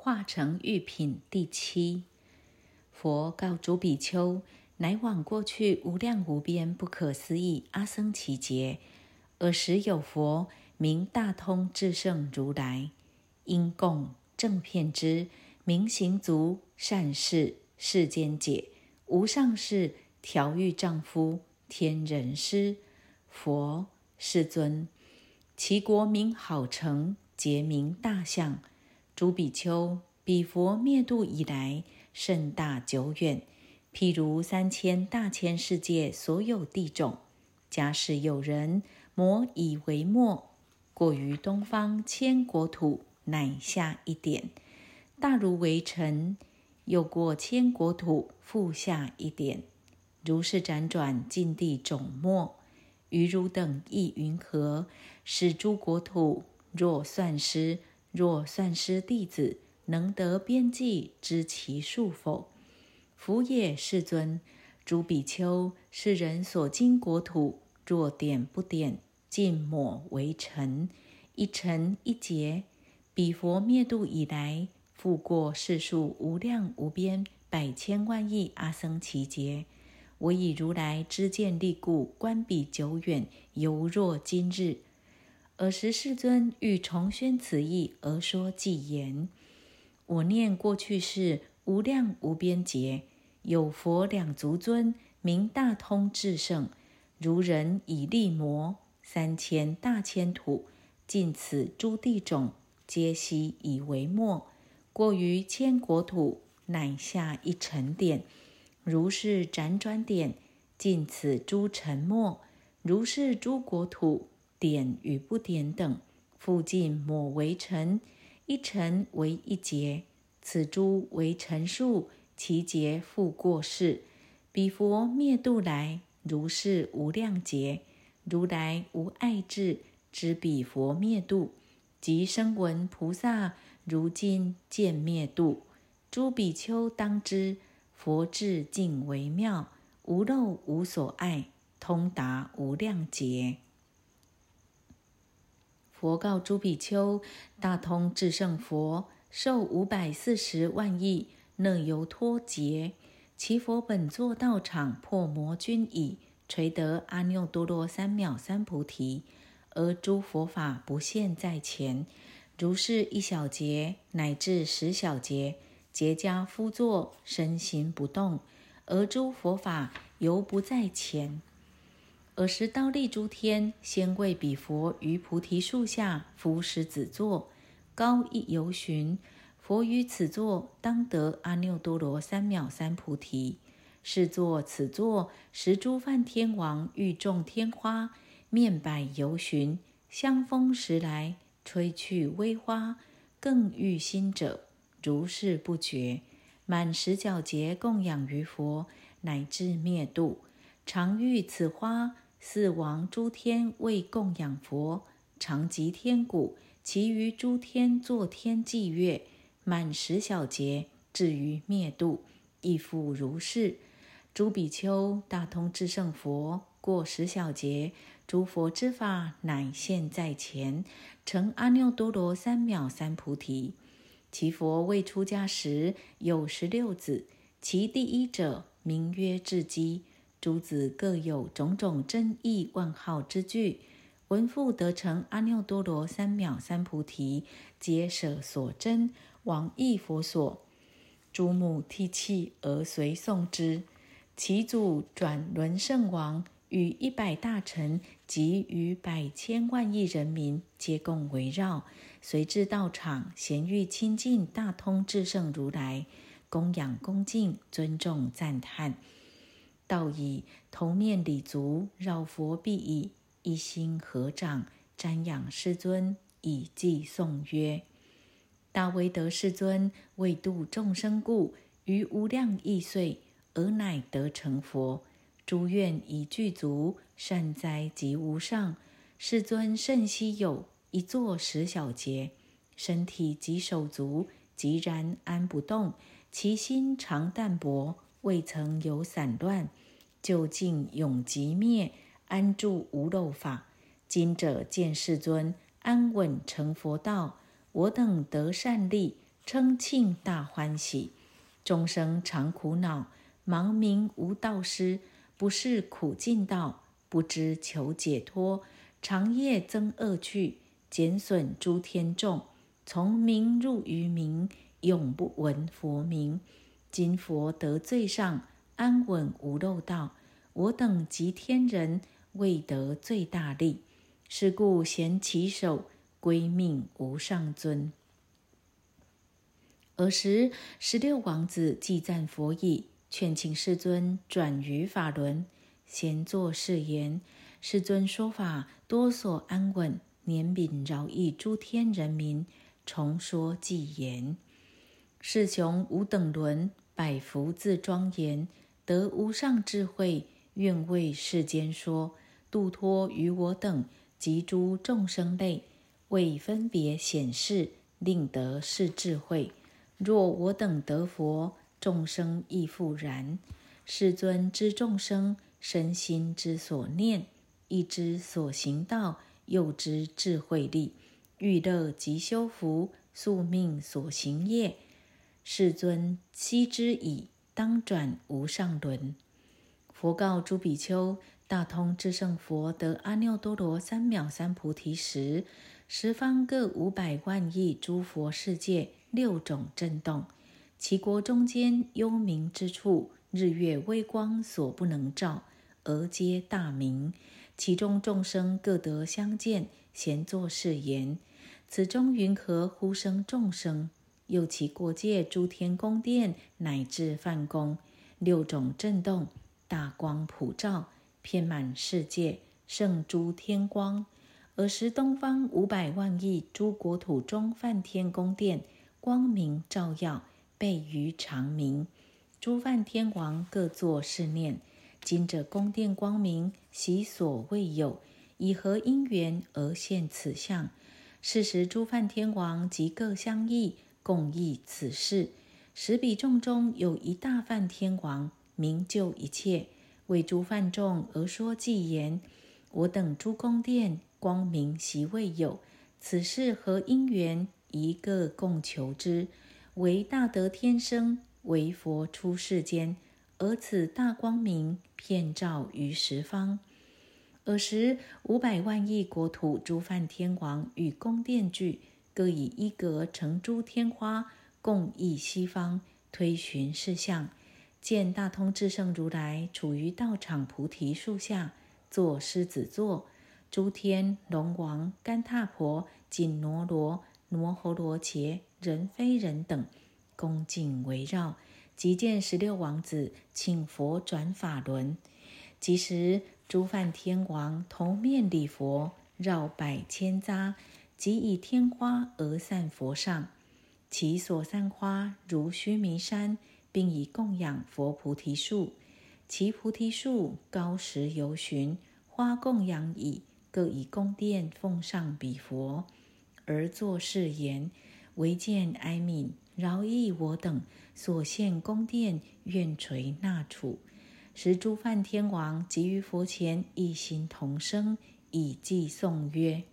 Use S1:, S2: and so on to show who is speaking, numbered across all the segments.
S1: 化成玉品第七。佛告诸比丘：乃往过去无量无边不可思议阿僧祇劫，尔时有佛名大通智胜如来，因供正片之明行足善事世间解无上士调御丈夫天人师佛世尊，其国名好成，结名大相。诸比丘，彼佛灭度以来，甚大久远。譬如三千大千世界所有地种，假使有人摩以为末，过于东方千国土，乃下一点，大如为尘；又过千国土，复下一点。如是辗转尽地种末，于汝等亦云何？使诸国土若算失，若算师弟子，能得边际，知其数否？福也，世尊。诸比丘，是人所经国土，若点不点，尽抹为尘，一尘一劫。彼佛灭度以来，复过世数无量无边百千万亿阿僧祇劫。我以如来知见力故，观彼久远，犹若今日。尔时世尊欲重宣此意，而说偈言：我念过去世无量无边劫，有佛两足尊，名大通智胜，如人以力磨三千大千土，尽此诸地种，皆悉以为末。过于千国土，乃下一尘点，如是辗转点，尽此诸尘末。如是诸国土。点与不点等，复尽抹为尘，一尘为一劫。此诸为尘数，其劫复过世。彼佛灭度来，如是无量劫。如来无爱智，知彼佛灭度，即声闻菩萨如今见灭度。诸比丘当知，佛智尽为妙，无漏无所爱，通达无量劫。佛告诸比丘：大通智胜佛寿五百四十万亿那由脱劫，其佛本作道场破魔君已，垂得阿耨多罗三藐三菩提，而诸佛法不现在前。如是一小节乃至十小节，结跏趺坐，身心不动，而诸佛法犹不在前。尔时，刀立诸天，先为彼佛于菩提树下敷石子座，高一由旬。佛于此座当得阿耨多罗三藐三菩提。是作此座，十诸梵天王欲种天花，面百由旬，香风时来，吹去微花，更欲心者，如是不绝。满十角节供养于佛，乃至灭度，常遇此花。四王诸天为供养佛，常集天鼓，其余诸天作天祭乐，满十小节，至于灭度，亦复如是。诸比丘，大通智胜佛过十小节，诸佛之法乃现在前，成阿耨多罗三藐三菩提。其佛未出家时有十六子，其第一者名曰智积。诸子各有种种真义万号之句，闻复得成阿耨多罗三藐三菩提，皆舍所真，往诣佛所。诸母涕泣而随送之。其祖转轮圣王与一百大臣及与百千万亿人民，皆共围绕，随至道场，咸欲亲近大通至圣如来，供养恭敬，尊重赞叹。道以头面礼足，绕佛毕矣，一心合掌，瞻仰世尊，以偈颂曰：“大威德世尊为度众生故，于无量亿岁，而乃得成佛。诸愿已具足，善哉及无上。世尊甚稀有，一坐十小节，身体及手足，即然安不动，其心常淡泊，未曾有散乱。”究竟永极灭，安住无漏法。今者见世尊安稳成佛道，我等得善利，称庆大欢喜。众生常苦恼，盲名无道师，不是苦尽道，不知求解脱，长夜增恶趣，减损诸天众，从明入于明，永不闻佛名。今佛得最上，安稳无漏道。我等及天人，未得最大利。是故贤其手，归命无上尊。尔时，十六王子既赞佛意，劝请世尊转于法轮，先作誓言：世尊说法多所安稳，怜悯饶益诸天人民，重说偈言：世雄无等伦，百福自庄严，得无上智慧，愿为世间说，度脱于我等。及诸众生类，为分别显示，令得是智慧。若我等得佛，众生亦复然。世尊知众生身心之所念，亦知所行道，又知智慧力，欲乐即修福，宿命所行业。世尊悉知矣，当转无上轮。佛告诸比丘。大通智胜佛得阿耨多罗三藐三菩提时，十方各五百万亿诸佛世界六种震动，其国中间幽冥之处，日月微光所不能照，而皆大明。其中众生各得相见，闲作是言：此中云何呼声众生？又其国界诸天宫殿，乃至梵宫，六种震动，大光普照。遍满世界，胜诸天光。尔时东方五百万亿诸国土中，梵天宫殿光明照耀，倍于长明。诸梵天王各作是念：今者宫殿光明，昔所未有，以何因缘而现此相？是时诸梵天王即各相议，共议此事。十比众中有一大梵天王，明就一切。为诸梵众而说偈言：我等诸宫殿光明习未有，此事何因缘？一个共求之。为大德天生，为佛出世间，而此大光明遍照于十方。尔时五百万亿国土诸梵天王与宫殿俱，各以一格成诸天花，共议西方，推寻事相。见大通智胜如来处于道场菩提树下，坐狮子座，诸天龙王、干闼婆、紧罗罗、摩诃罗伽、人非人等恭敬围绕。即见十六王子请佛转法轮，即时诸梵天王头面礼佛，绕百千匝，即以天花而散佛上，其所散花如须弥山。并以供养佛菩提树，其菩提树高十由旬，花供养已，各以宫殿奉上彼佛，而作誓言：唯见哀悯，饶益我等所献宫殿，愿垂纳处。时诸梵天王即于佛前一心同声，以偈颂曰：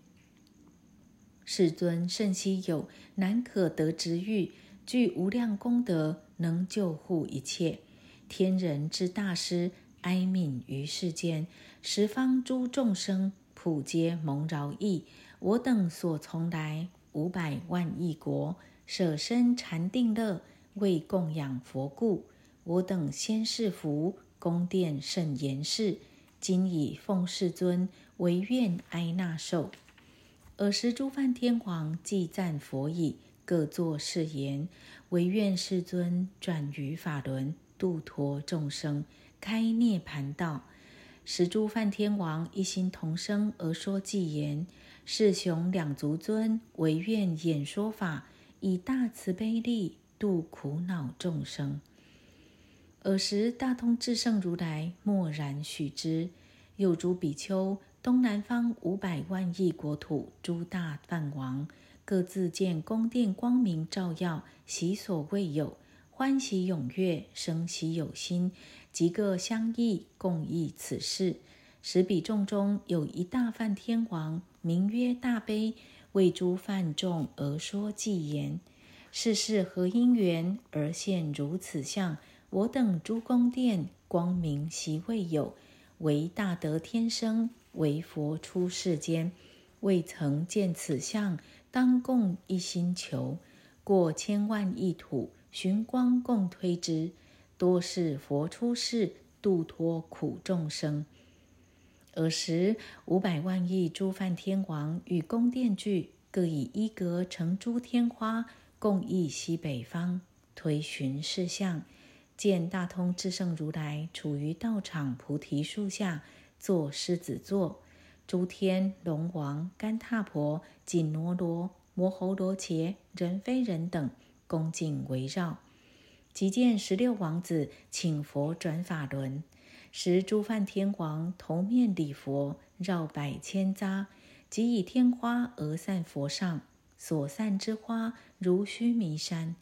S1: 世尊甚希有，难可得之欲，具无量功德。能救护一切天人之大师，哀悯于世间，十方诸众生普皆蒙饶益。我等所从来五百万亿国，舍身禅定乐，为供养佛故。我等先世福，宫殿甚严饰，今以奉世尊为愿哀纳受。尔时诸梵天王既赞佛已，各作誓言。唯愿世尊转于法轮，度脱众生，开涅盘道。十诸梵天王一心同声而说偈言：世雄两足尊，唯愿演说法，以大慈悲力度苦恼众生。尔时大通智胜如来默然许之。又诸比丘，东南方五百万亿国土诸大梵王。各自见宫殿光明照耀，喜所未有，欢喜踊跃，生喜有心，即各相议，共议此事。十比众中有一大梵天王，名曰大悲，为诸梵众而说偈言：世事何因缘而现如此相？我等诸宫殿光明习未有，唯大德天生，为佛出世间，未曾见此相，当共一心求。过千万亿土，寻光共推之。多是佛出世，度脱苦众生。尔时五百万亿诸梵天王与宫殿具，各以一格成诸天花。共诣西北方，推寻事相，见大通智胜如来处于道场菩提树下，坐狮子座，诸天龙王、干闼婆、紧罗罗、摩喉罗伽、人非人等恭敬围绕。即见十六王子请佛转法轮，时诸梵天王头面礼佛，绕百千匝，即以天花而散佛上。所散之花如须弥山，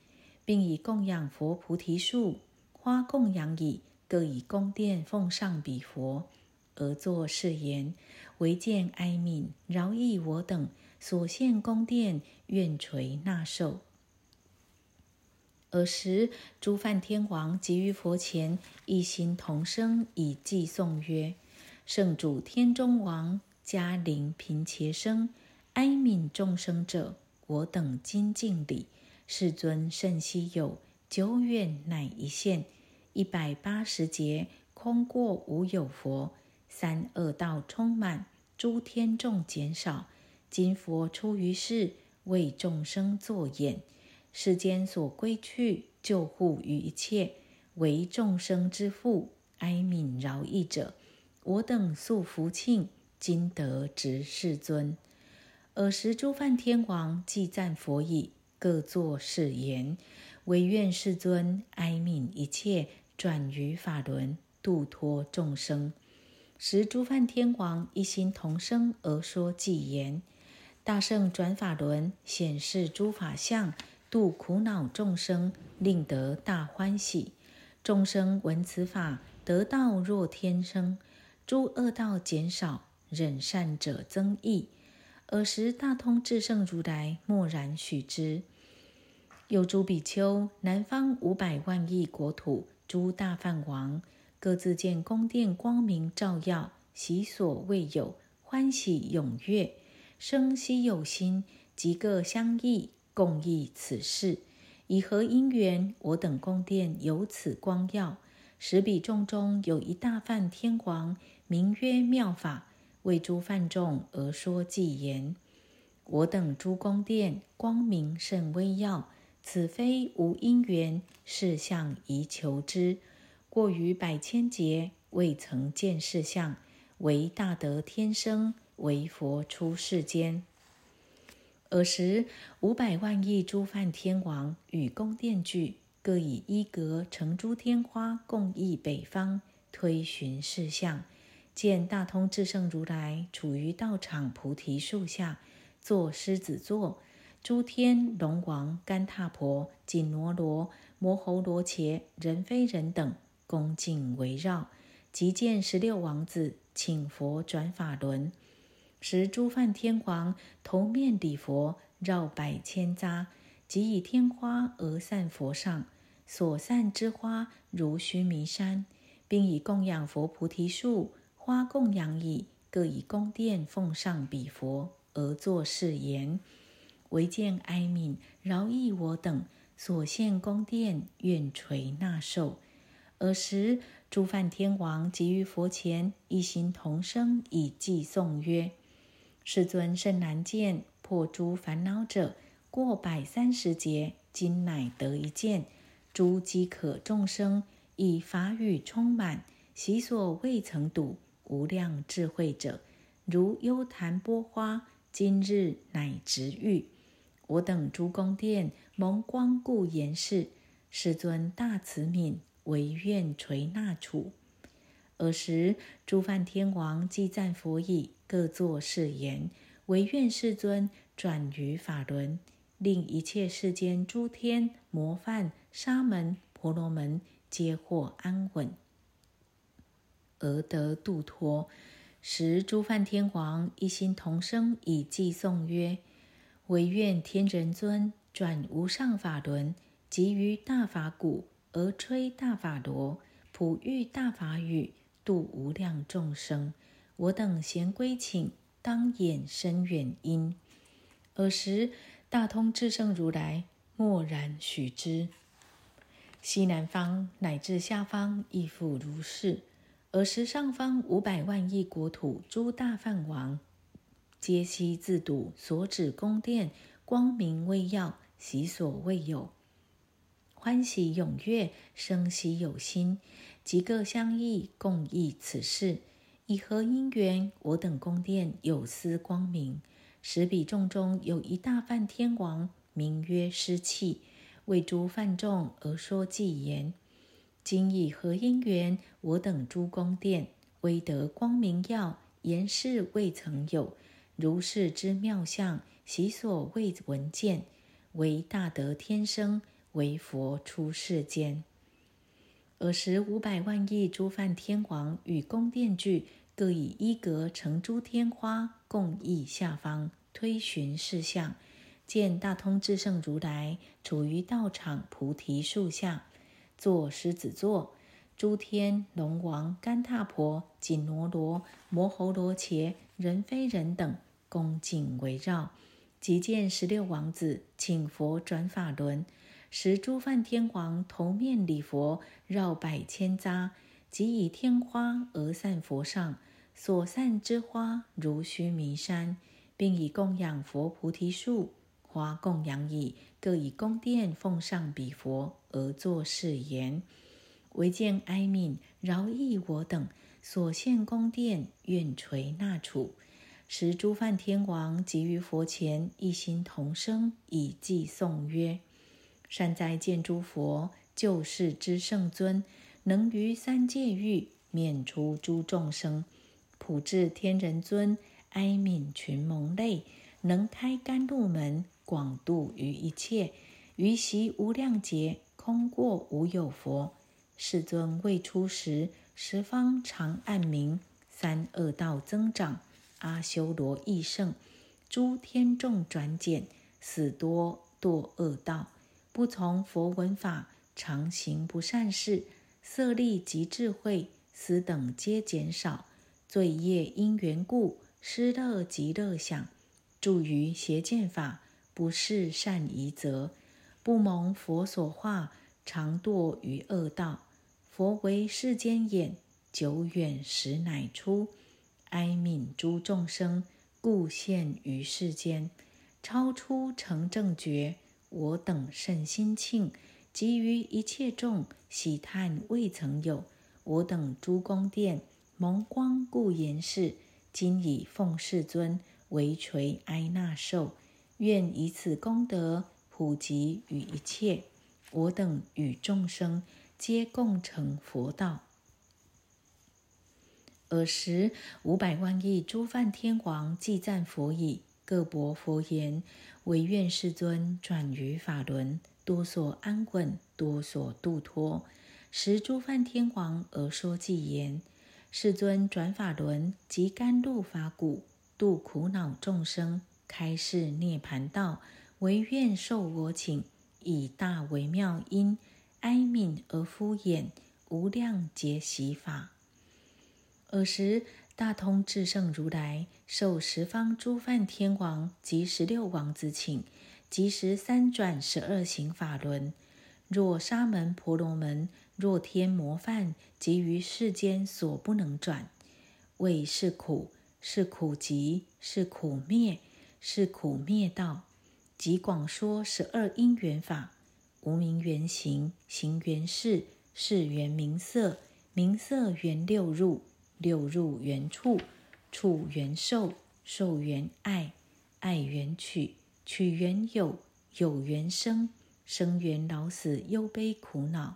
S1: 并以供养佛菩提树花供养已，各以宫殿奉上彼佛，而作誓言：唯见哀悯饶益我等所献宫殿，愿垂纳受。尔时诸梵天王即于佛前一心同声以偈颂曰：“圣主天中王，迦陵频伽声，哀悯众生者。”我等今敬礼，世尊甚稀有，久远乃一现。一百八十劫空过无有佛，三恶道充满，诸天众减少。今佛出于世，为众生作演。世间所归去，救护于一切，为众生之父，哀悯饶益者。我等素福庆，今得值世尊。尔时，诸梵天王既赞佛已，各作誓言：唯愿世尊哀悯一切，转于法轮，度脱众生。时，诸梵天王一心同声而说偈言：大圣转法轮，显示诸法相，度苦恼众生，令得大欢喜。众生闻此法，得道若天生，诸恶道减少，忍善者增益。尔时，大通智圣如来默然许之。有诸比丘，南方五百万亿国土诸大梵王，各自见宫殿光明照耀，喜所未有，欢喜踊跃，生希有心，即各相议，共议此事。以何因缘，我等宫殿有此光耀？十比众中有一大梵天王，名曰妙法。为诸梵众而说偈言：我等诸宫殿光明甚微耀，此非无因缘，是向宜求之。过于百千劫，未曾见世相，唯大德天生，为佛出世间。尔时五百万亿诸梵天王与宫殿具，各以一格成诸天花，共诣北方，推寻世相。见大通智胜如来处于道场菩提树下，坐狮子座，诸天龙王、干闼婆、紧罗罗、摩喉罗伽、人非人等恭敬围绕，即见十六王子请佛转法轮，时诸梵天王头面礼佛，绕百千匝，即以天花而散佛上，所散之花如须弥山，并以供养佛菩提树。花供养已，各以宫殿奉上彼佛，而作誓言：唯见哀悯饶益我等所献宫殿，愿垂纳受。尔时，诸梵天王即于佛前一心同声以偈颂曰：“世尊甚难见，破诸烦恼者，过百三十劫，今乃得一见。诸饥渴众生，以法语充满，其所未曾睹。”无量智慧者，如幽檀波花，今日乃直遇。我等诸宫殿蒙光顾言是，世尊大慈悯，唯愿垂纳处。尔时，诸梵天王既赞佛已，各作誓言：唯愿世尊转于法轮，令一切世间诸天魔梵、沙门、婆罗门皆获安稳。而得度脱，时诸梵天王一心同声以偈颂曰：“唯愿天人尊转无上法轮，集于大法鼓而吹大法螺，普喻大法语，度无量众生。我等贤归请，当演深远因。尔时，大通智胜如来默然许之。西南方乃至下方亦复如是。尔时，上方五百万亿国土诸大梵王，皆悉自睹所指宫殿光明微耀，喜所未有，欢喜踊跃，生喜有心，即各相议，共议此事。以何因缘，我等宫殿有斯光明？十比众中有一大梵天王，名曰师气，为诸梵众而说偈言：今以何因缘，我等诸宫殿微得光明耀，言事未曾有，如是之妙相，习所未闻见，为大德天生，为佛出世间。尔时五百万亿诸梵天王与宫殿具。各以一格成诸天花，共议下方推寻事相。见大通智胜如来处于道场菩提树下，坐狮子座，诸天龙王、干闼婆、紧罗罗、摩喉罗伽、人非人等恭敬围绕。即见十六王子请佛转法轮，十诸梵天王头面礼佛，绕百千匝。即以天花而散佛上，所散之花如须弥山，并以供养佛菩提树，花供养以，各以宫殿奉上彼佛而作誓言：唯见哀悯饶益我等，所献宫殿愿垂纳处。时诸梵天王即于佛前一心同声以偈颂曰：善哉见诸佛救世之圣尊！能于三界域免除诸众生，普智天人尊，哀悯群蒙类，能开甘露门，广度于一切。于习无量劫，空过无有佛。世尊未出时，十方常暗明，三恶道增长，阿修罗益盛，诸天众转减，死多堕恶道，不从佛闻法，常行不善事。色力及智慧，斯等皆减少；罪业因缘故，失乐及乐想，住于邪见法，不是善宜则，不蒙佛所化，常堕于恶道。佛为世间眼，久远时乃出，哀悯诸众生，故现于世间，超出成正觉。我等甚心庆。及于一切众喜叹未曾有，我等诸宫殿蒙光故言是，今以奉世尊为垂哀纳受，愿以此功德普及于一切，我等与众生皆共成佛道。尔时五百万亿诸梵天王既赞佛已，各薄佛言：唯愿世尊转于法轮。多所安稳，多所度脱。时诸梵天王而说偈言：世尊转法轮，即甘露法鼓，度苦恼众生，开示涅盘道。唯愿受我请，以大为妙音，哀悯而敷衍，无量劫习法。尔时大通智胜如来受十方诸梵天王及十六王子请。即时三转十二行法轮，若沙门婆罗门，若天魔犯，即于世间所不能转，谓是苦，是苦集，是苦灭，是苦灭道。即广说十二因缘法：无名缘行，行缘事，事缘名色，名色缘六入，六入缘处，处缘受，受缘爱，爱缘取。取缘有，有缘生，生缘老死忧悲苦恼。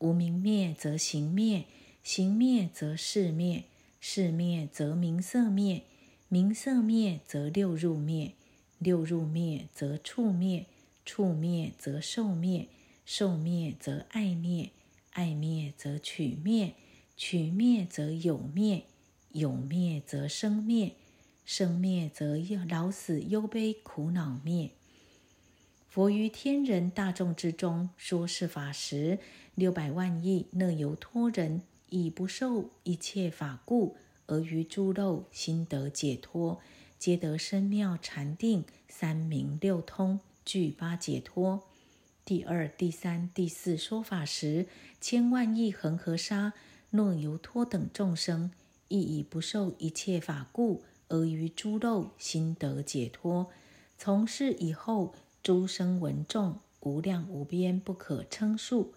S1: 无明灭则行灭，行灭则事灭，事灭则名色灭，名色灭则六入灭，六入灭则处灭，处灭则受灭，受灭则爱灭，爱灭则取灭，取灭则有灭，有灭则生灭。生灭则老死忧悲苦恼灭。佛于天人大众之中说是法时，六百万亿那由托人以不受一切法故，而于诸漏心得解脱，皆得深妙禅定，三明六通，具八解脱。第二、第三、第四说法时，千万亿恒河沙若由托等众生，亦以不受一切法故，而于诸漏心得解脱。从事以后。诸生闻众无量无边，不可称数。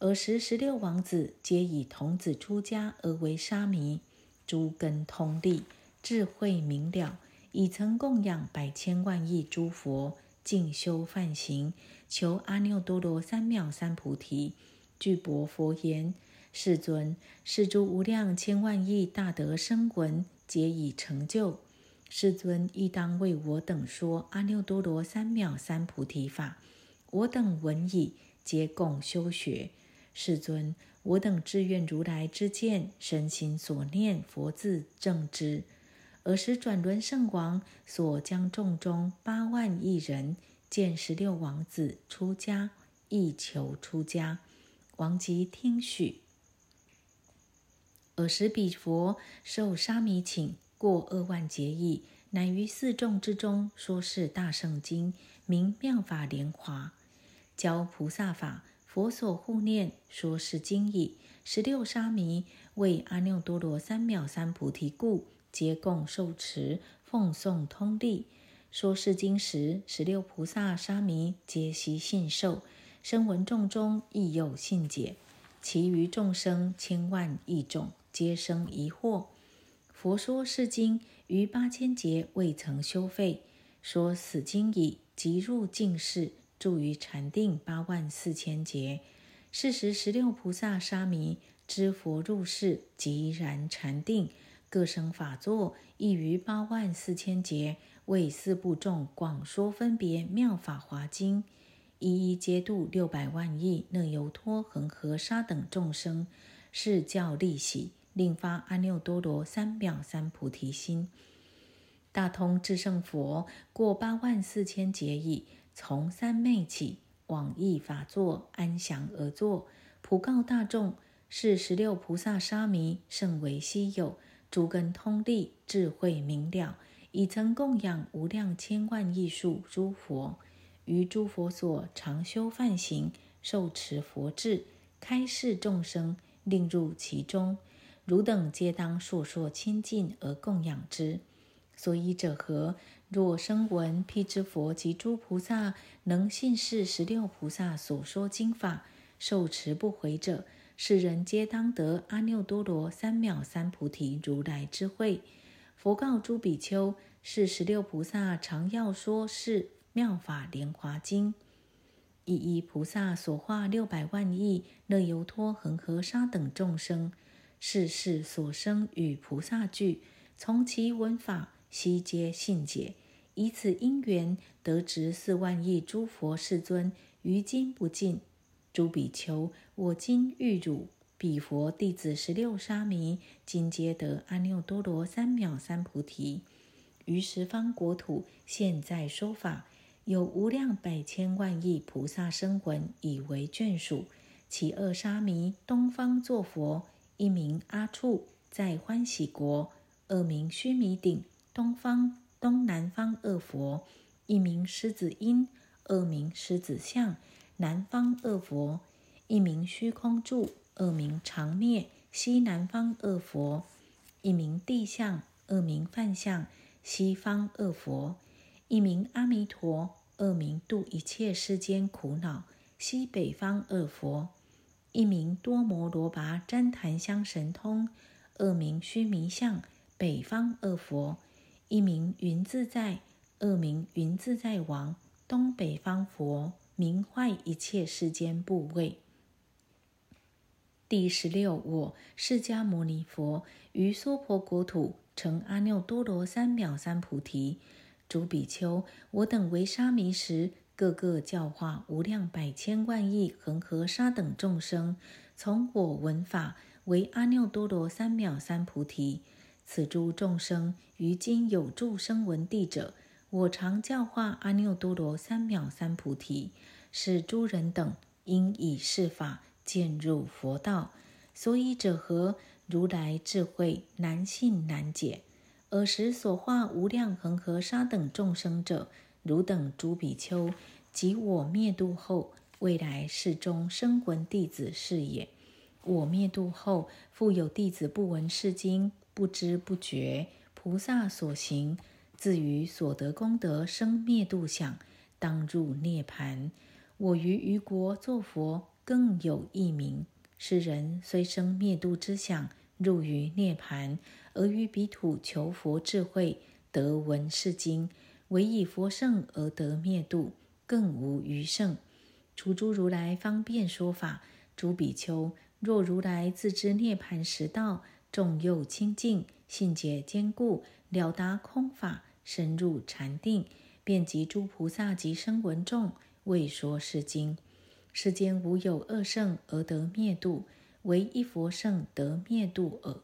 S1: 尔时十六王子皆以童子出家而为沙弥，诸根通利，智慧明了，已曾供养百千万亿诸佛，静修梵行，求阿耨多罗三藐三菩提。具薄佛言：“世尊，是诸无量千万亿大德生闻，皆已成就。”世尊亦当为我等说阿耨多罗三藐三菩提法，我等闻已，皆共修学。世尊，我等志愿如来之见，身心所念佛字正知。尔时转轮圣王所将众中八万亿人见十六王子出家，亦求出家。王即听许。尔时彼佛受沙弥请。过二万劫矣，乃于四众之中说是大圣经，名妙法莲华，教菩萨法，佛所护念，说是经已。十六沙弥为阿耨多罗三藐三菩提故，皆共受持，奉诵通利。说是经时，十六菩萨沙弥皆悉信受，声闻众中亦有信解，其余众生千万亿众，皆生疑惑。佛说是经于八千劫未曾修废，说此经已即入净室，住于禅定八万四千劫。是时十六菩萨沙弥知佛入世，即然禅定，各生法座，亦于八万四千劫为四部众广说分别妙法华经，一一皆度六百万亿那由托恒河沙等众生，是教利喜。令发阿耨多罗三藐三菩提心，大通智胜佛过八万四千劫矣，从三昧起，往诣法座，安详而坐，普告大众：是十六菩萨沙弥甚为稀有，诸根通利，智慧明了，已曾供养无量千万亿数诸佛，于诸佛所常修梵行，受持佛智，开示众生，令入其中。汝等皆当烁烁亲近而供养之。所以者何？若声闻辟支佛及诸菩萨能信是十六菩萨所说经法，受持不回者，世人皆当得阿耨多罗三藐三菩提如来智慧。佛告诸比丘：是十六菩萨常要说是妙法莲华经，一一菩萨所化六百万亿乐由托恒河沙等众生。世事所生与菩萨聚，从其闻法，悉皆信解。以此因缘，得值四万亿诸佛世尊，于今不尽。诸比丘，我今欲汝彼佛弟子十六沙弥，今皆得阿耨多罗三藐三菩提，于十方国土现在说法，有无量百千万亿菩萨生闻以为眷属。其二沙弥东方作佛。一名阿处在欢喜国，二名须弥顶东方东南方二佛，一名狮子音，二名狮子相南方二佛，一名虚空住，二名长灭。西南方二佛，一名地相，二名梵相西方二佛，一名阿弥陀，二名度一切世间苦恼。西北方二佛。一名多摩罗跋旃檀香神通，二名须弥相北方二佛，一名云自在，二名云自在王东北方佛，名坏一切世间部位。第十六，我释迦牟尼佛于娑婆国土成阿耨多罗三藐三菩提。诸比丘，我等为沙弥时。各个教化无量百千万亿恒河沙等众生，从我闻法为阿耨多罗三藐三菩提。此诸众生于今有住声闻地者，我常教化阿耨多罗三藐三菩提，使诸人等应以是法渐入佛道。所以者何？如来智慧难信难解。尔时所化无量恒河沙等众生者，汝等诸比丘，及我灭度后，未来世中生闻弟子是也。我灭度后，复有弟子不闻是经，不知不觉，菩萨所行。自于所得功德生灭度想，当入涅盘。我于余国作佛，更有一名。世人虽生灭度之想，入于涅盘，而于彼土求佛智慧，得闻是经，唯以佛圣而得灭度，更无余圣。除诸如来方便说法，诸比丘，若如来自知涅盘实道，众又清净，信解坚固，了达空法。深入禅定，便及诸菩萨及声闻众，未说是经。世间无有恶圣而得灭度，唯一佛圣得灭度耳。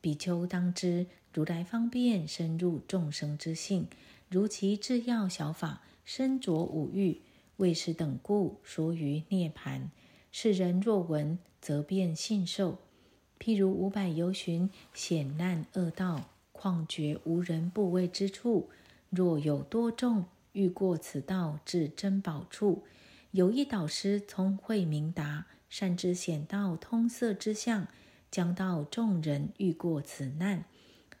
S1: 比丘当知，如来方便深入众生之性，如其制药小法，身着五欲，为是等故说于涅盘。世人若闻，则便信受。譬如五百由旬，险难恶道。况觉无人不畏之处，若有多众欲过此道至珍宝处，有一导师聪慧明达，善知险道通塞之相，将道众人欲过此难，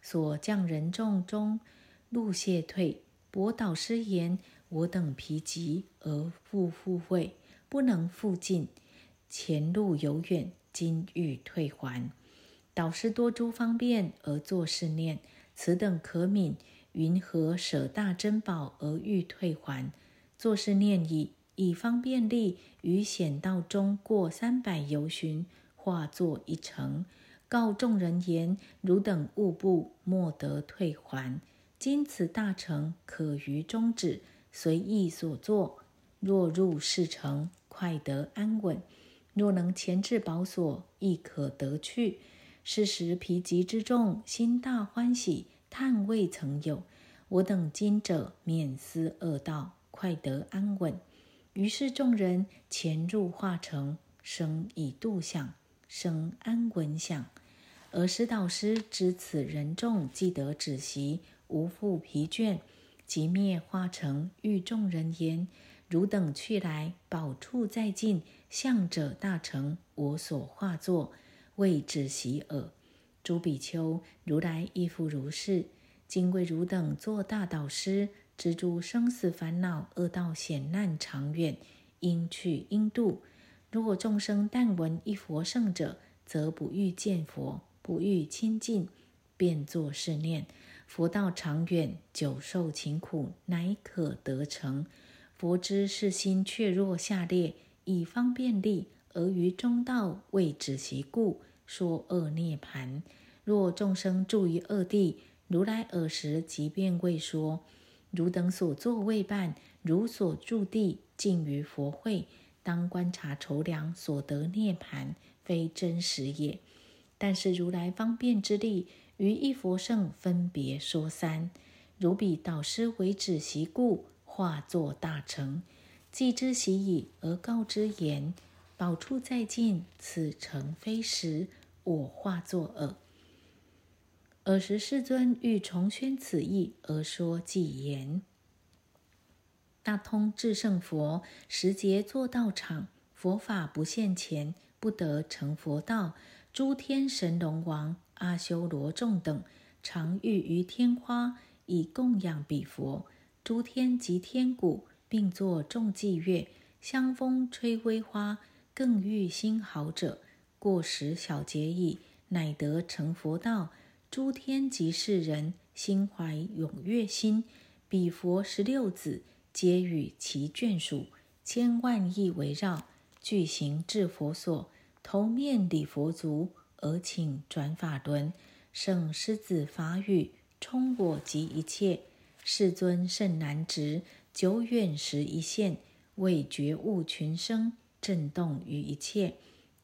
S1: 所降人众中路谢退。博导师言：我等疲极而复复会，不能复进，前路有远，今欲退还。导师多诸方便而作是念。此等可悯，云何舍大珍宝而欲退还？作是念已，以方便力于险道中过三百由旬，化作一城，告众人言：汝等勿怖，莫得退还。今此大成可于中止，随意所作。若入世城，快得安稳；若能前至宝所，亦可得去。是时疲极之众心大欢喜，叹未曾有。我等今者免思恶道，快得安稳。于是众人潜入化城，生以度想，生安稳想。尔时导师知此人众既得止息，无复疲倦，即灭化成，欲众人言：汝等去来，宝处在近，向者大成，我所化作。为止息耳，诸比丘，如来亦复如是。今为汝等做大导师，知诸生死烦恼、恶道险难长远，应去应度。如果众生但闻一佛圣者，则不欲见佛，不欲亲近，便作是念：佛道长远，久受勤苦，乃可得成。佛知是心却若下列，以方便利。而于中道为止其故，说恶涅盘。若众生住于恶地，如来尔时即便未说。汝等所作未办，如所住地尽于佛会，当观察筹量所得涅盘，非真实也。但是如来方便之力，于一佛圣分别说三。如彼导师为止习故，化作大成。既知习已，而告之言。宝处在近，此诚非实，我化作耳。尔时世尊欲重宣此意，而说偈言：大通至圣佛，时节作道场，佛法不现前，不得成佛道。诸天神龙王、阿修罗众等，常欲于天花，以供养彼佛。诸天及天鼓，并作众伎乐，香风吹微花。更欲心好者，过时小节矣，乃得成佛道。诸天及世人，心怀踊跃心，彼佛十六子，皆与其眷属，千万亿围绕，具行至佛所，头面礼佛足，而请转法轮，圣狮子法语，充我及一切。世尊甚难值，久远时一现，为觉悟群生。震动于一切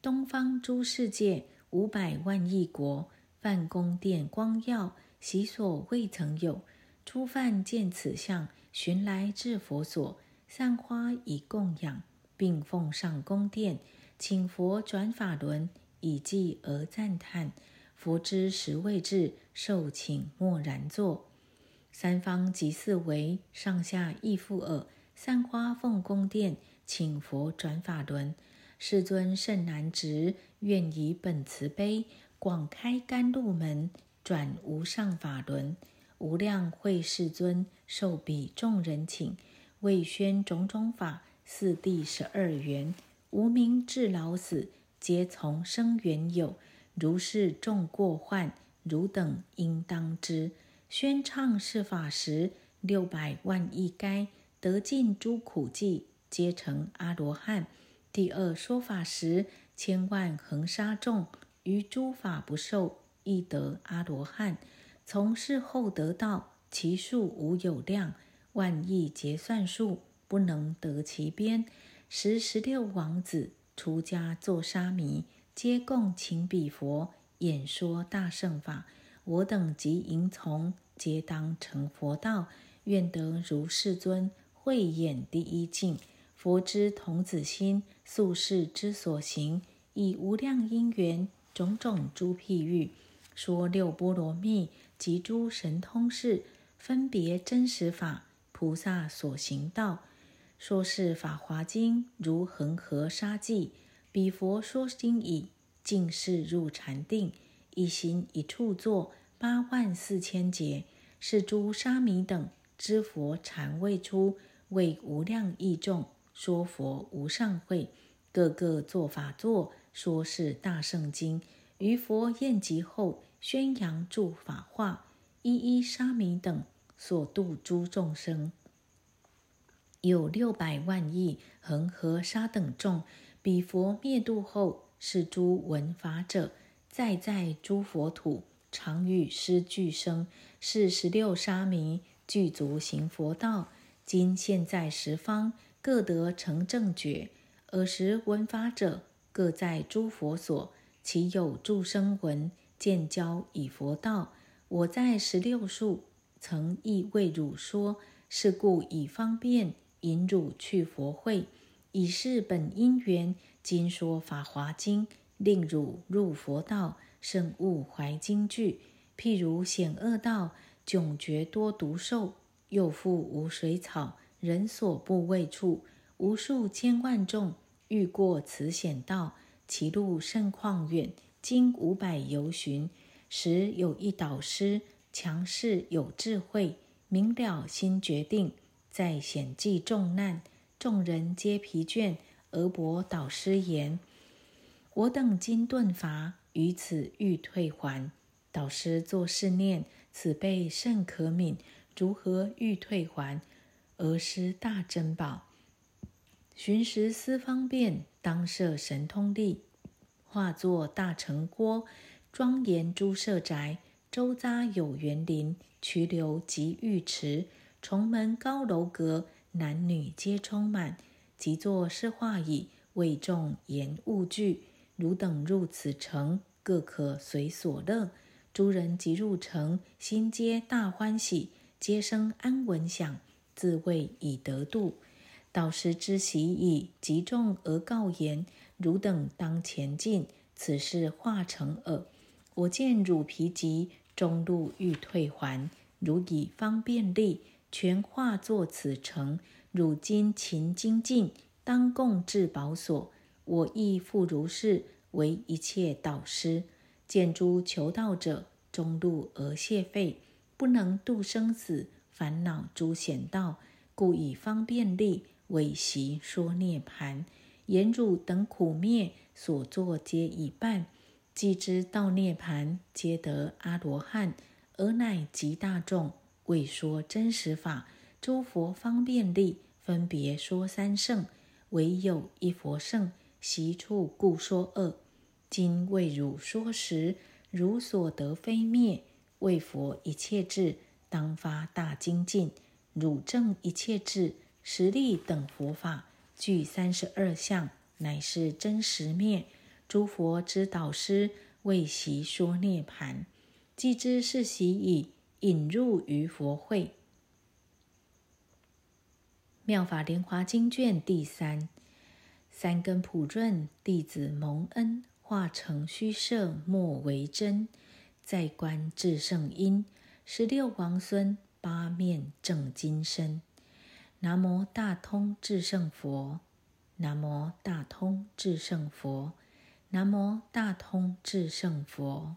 S1: 东方诸世界五百万亿国，梵宫殿光耀，习所未曾有。诸犯见此相，寻来至佛所，散花以供养，并奉上宫殿，请佛转法轮，以记而赞叹。佛知时未至，受请默然坐。三方即四围，上下亦复耳。散花奉宫殿，请佛转法轮。世尊甚难执，愿以本慈悲，广开甘露门，转无上法轮。无量会世尊受彼众人请，为宣种种法，四谛十二缘，无名至老死，皆从生缘有。如是众过患，汝等应当知。宣唱是法时，六百万亿该得尽诸苦际，皆成阿罗汉。第二说法时，千万恒沙众于诸法不受，亦得阿罗汉。从事后得道，其数无有量，万亿劫算数，不能得其边。十十六王子出家作沙弥，皆共请彼佛演说大圣法。我等即迎从，皆当成佛道。愿得如世尊慧眼第一境。佛之童子心，宿世之所行，以无量因缘，种种诸譬喻，说六波罗蜜及诸神通事，分别真实法，菩萨所行道。说是法华经，如恒河沙际，彼佛说经已，尽是入禅定，一心一处坐八万四千劫，是诸沙弥等知佛禅未出，为无量义众。说佛无上会，个个作法座，说是大圣经。于佛宴集后，宣扬诸法化，一一沙弥等所度诸众生，有六百万亿恒河沙等众。彼佛灭度后，是诸闻法者，在在诸佛土，常与师俱生，是十六沙弥具足行佛道。今现在十方。各得成正觉。尔时闻法者，各在诸佛所，其有诸生闻见教以佛道。我在十六数曾亦为汝说，是故以方便引汝去佛会，以是本因缘。今说法华经，令汝入佛道，甚勿怀惊惧。譬如险恶道，迥绝多毒兽，又复无水草。人所不畏处，无数千万众欲过此险道，其路甚旷远，经五百由旬。时有一导师，强势有智慧，明了心决定，在险际重难，众人皆疲倦，而博导师言：“我等今顿乏，于此欲退还。”导师作是念：“此辈甚可悯，如何欲退还？”而失大珍宝，寻时思方便，当设神通力，化作大城郭，庄严诸舍宅，周匝有园林，渠流及浴池，重门高楼阁，男女皆充满。即作是化矣，为众言物具。汝等入此城，各可随所乐。诸人即入城，心皆大欢喜，皆生安稳享。自谓以得度，导师之喜已，集众而告言：汝等当前进，此事化成耳。我见汝疲极，中路欲退还，汝以方便力，全化作此城。汝今勤精进，当共至宝所。我亦复如是，为一切导师。见诸求道者，中路而谢废，不能度生死。烦恼诸险道，故以方便力为习说涅盘。言汝等苦灭，所作皆已办。既知道涅盘，皆得阿罗汉，而乃极大众为说真实法。诸佛方便力分别说三圣，唯有一佛圣，习处故说二。今为汝说时，汝所得非灭，为佛一切智。当发大精进，汝正一切智，实力等佛法，具三十二相，乃是真实灭。诸佛之导师为习说涅盘，既知是习已，引入于佛会，妙法莲华经卷第三，三根普润，弟子蒙恩，化成虚设，莫为真。在观至圣因，十六王孙，八面正金身。南无大通至圣佛，南无大通至圣佛，南无大通至圣佛。